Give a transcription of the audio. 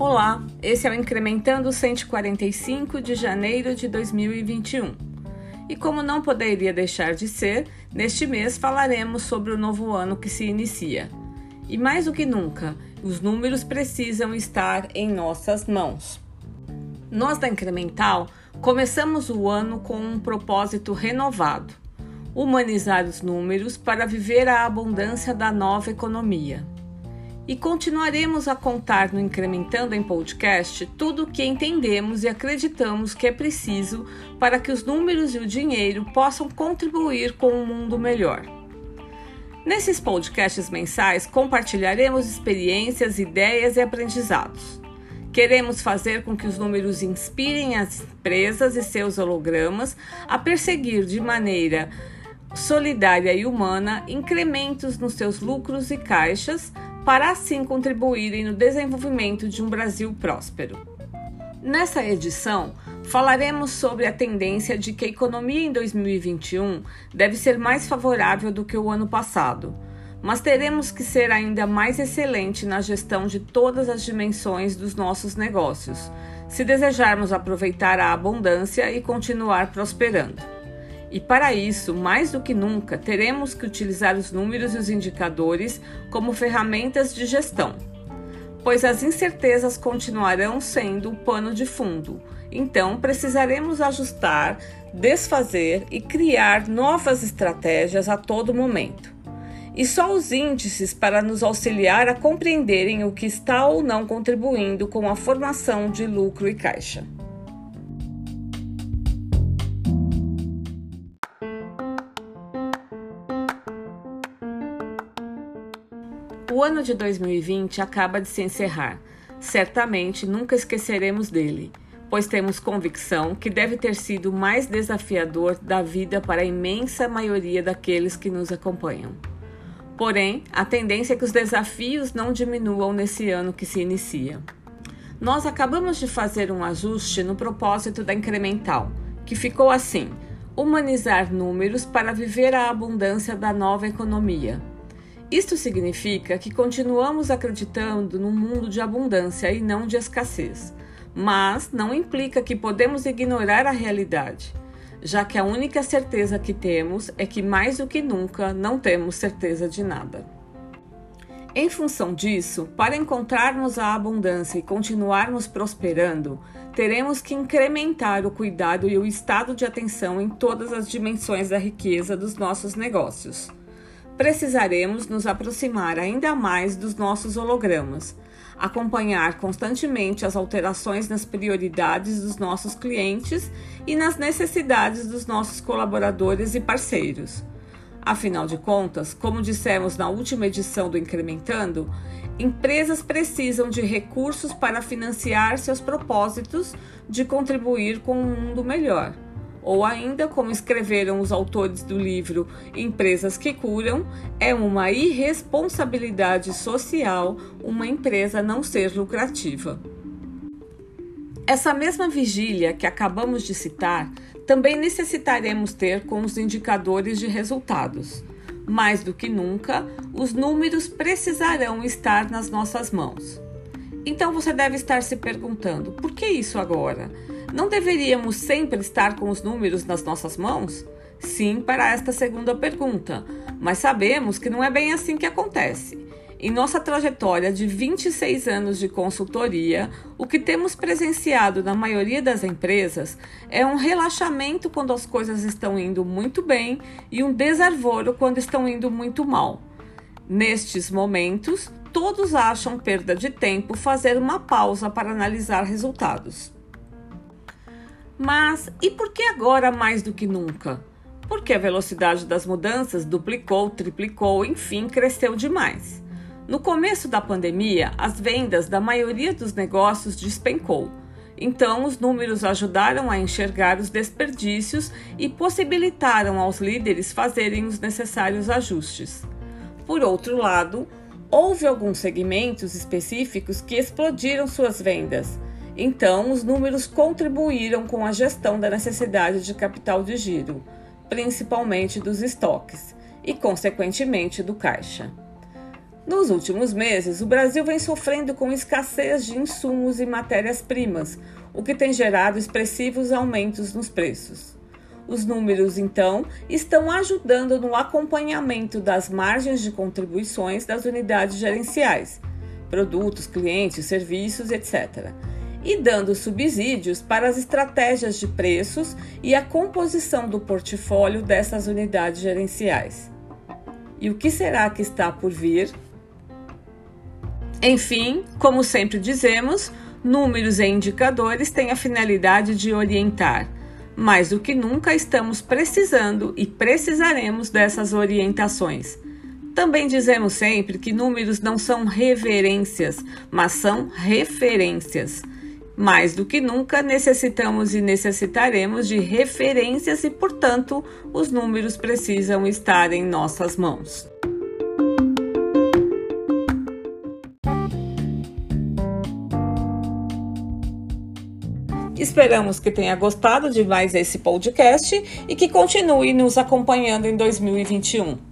Olá, esse é o Incrementando 145 de janeiro de 2021. E como não poderia deixar de ser, neste mês falaremos sobre o novo ano que se inicia. E mais do que nunca, os números precisam estar em nossas mãos. Nós da Incremental começamos o ano com um propósito renovado: humanizar os números para viver a abundância da nova economia e continuaremos a contar no Incrementando em Podcast tudo o que entendemos e acreditamos que é preciso para que os números e o dinheiro possam contribuir com um mundo melhor. Nesses podcasts mensais, compartilharemos experiências, ideias e aprendizados. Queremos fazer com que os números inspirem as empresas e seus hologramas a perseguir de maneira solidária e humana incrementos nos seus lucros e caixas para assim contribuírem no desenvolvimento de um Brasil próspero. Nessa edição, falaremos sobre a tendência de que a economia em 2021 deve ser mais favorável do que o ano passado, mas teremos que ser ainda mais excelente na gestão de todas as dimensões dos nossos negócios, se desejarmos aproveitar a abundância e continuar prosperando. E para isso, mais do que nunca, teremos que utilizar os números e os indicadores como ferramentas de gestão, pois as incertezas continuarão sendo o pano de fundo. Então, precisaremos ajustar, desfazer e criar novas estratégias a todo momento. E só os índices para nos auxiliar a compreenderem o que está ou não contribuindo com a formação de lucro e caixa. O ano de 2020 acaba de se encerrar. Certamente nunca esqueceremos dele, pois temos convicção que deve ter sido o mais desafiador da vida para a imensa maioria daqueles que nos acompanham. Porém, a tendência é que os desafios não diminuam nesse ano que se inicia. Nós acabamos de fazer um ajuste no propósito da incremental, que ficou assim: humanizar números para viver a abundância da nova economia. Isto significa que continuamos acreditando num mundo de abundância e não de escassez, mas não implica que podemos ignorar a realidade, já que a única certeza que temos é que mais do que nunca não temos certeza de nada. Em função disso, para encontrarmos a abundância e continuarmos prosperando, teremos que incrementar o cuidado e o estado de atenção em todas as dimensões da riqueza dos nossos negócios precisaremos nos aproximar ainda mais dos nossos hologramas, acompanhar constantemente as alterações nas prioridades dos nossos clientes e nas necessidades dos nossos colaboradores e parceiros. Afinal de contas, como dissemos na última edição do Incrementando, empresas precisam de recursos para financiar seus propósitos de contribuir com um mundo melhor ou ainda, como escreveram os autores do livro Empresas que Curam, é uma irresponsabilidade social uma empresa não ser lucrativa. Essa mesma vigília que acabamos de citar também necessitaremos ter com os indicadores de resultados. Mais do que nunca, os números precisarão estar nas nossas mãos. Então você deve estar se perguntando: por que isso agora? Não deveríamos sempre estar com os números nas nossas mãos? Sim, para esta segunda pergunta, mas sabemos que não é bem assim que acontece. Em nossa trajetória de 26 anos de consultoria, o que temos presenciado na maioria das empresas é um relaxamento quando as coisas estão indo muito bem e um desarvoro quando estão indo muito mal. Nestes momentos, todos acham perda de tempo fazer uma pausa para analisar resultados. Mas e por que agora mais do que nunca? Porque a velocidade das mudanças duplicou, triplicou, enfim, cresceu demais. No começo da pandemia, as vendas da maioria dos negócios despencou. Então, os números ajudaram a enxergar os desperdícios e possibilitaram aos líderes fazerem os necessários ajustes. Por outro lado, houve alguns segmentos específicos que explodiram suas vendas então, os números contribuíram com a gestão da necessidade de capital de giro, principalmente dos estoques, e, consequentemente, do caixa. Nos últimos meses, o Brasil vem sofrendo com escassez de insumos e matérias-primas, o que tem gerado expressivos aumentos nos preços. Os números, então, estão ajudando no acompanhamento das margens de contribuições das unidades gerenciais, produtos, clientes, serviços, etc., e dando subsídios para as estratégias de preços e a composição do portfólio dessas unidades gerenciais. E o que será que está por vir? Enfim, como sempre dizemos, números e indicadores têm a finalidade de orientar. Mais do que nunca estamos precisando e precisaremos dessas orientações. Também dizemos sempre que números não são reverências, mas são referências. Mais do que nunca, necessitamos e necessitaremos de referências e, portanto, os números precisam estar em nossas mãos. Esperamos que tenha gostado de mais esse podcast e que continue nos acompanhando em 2021.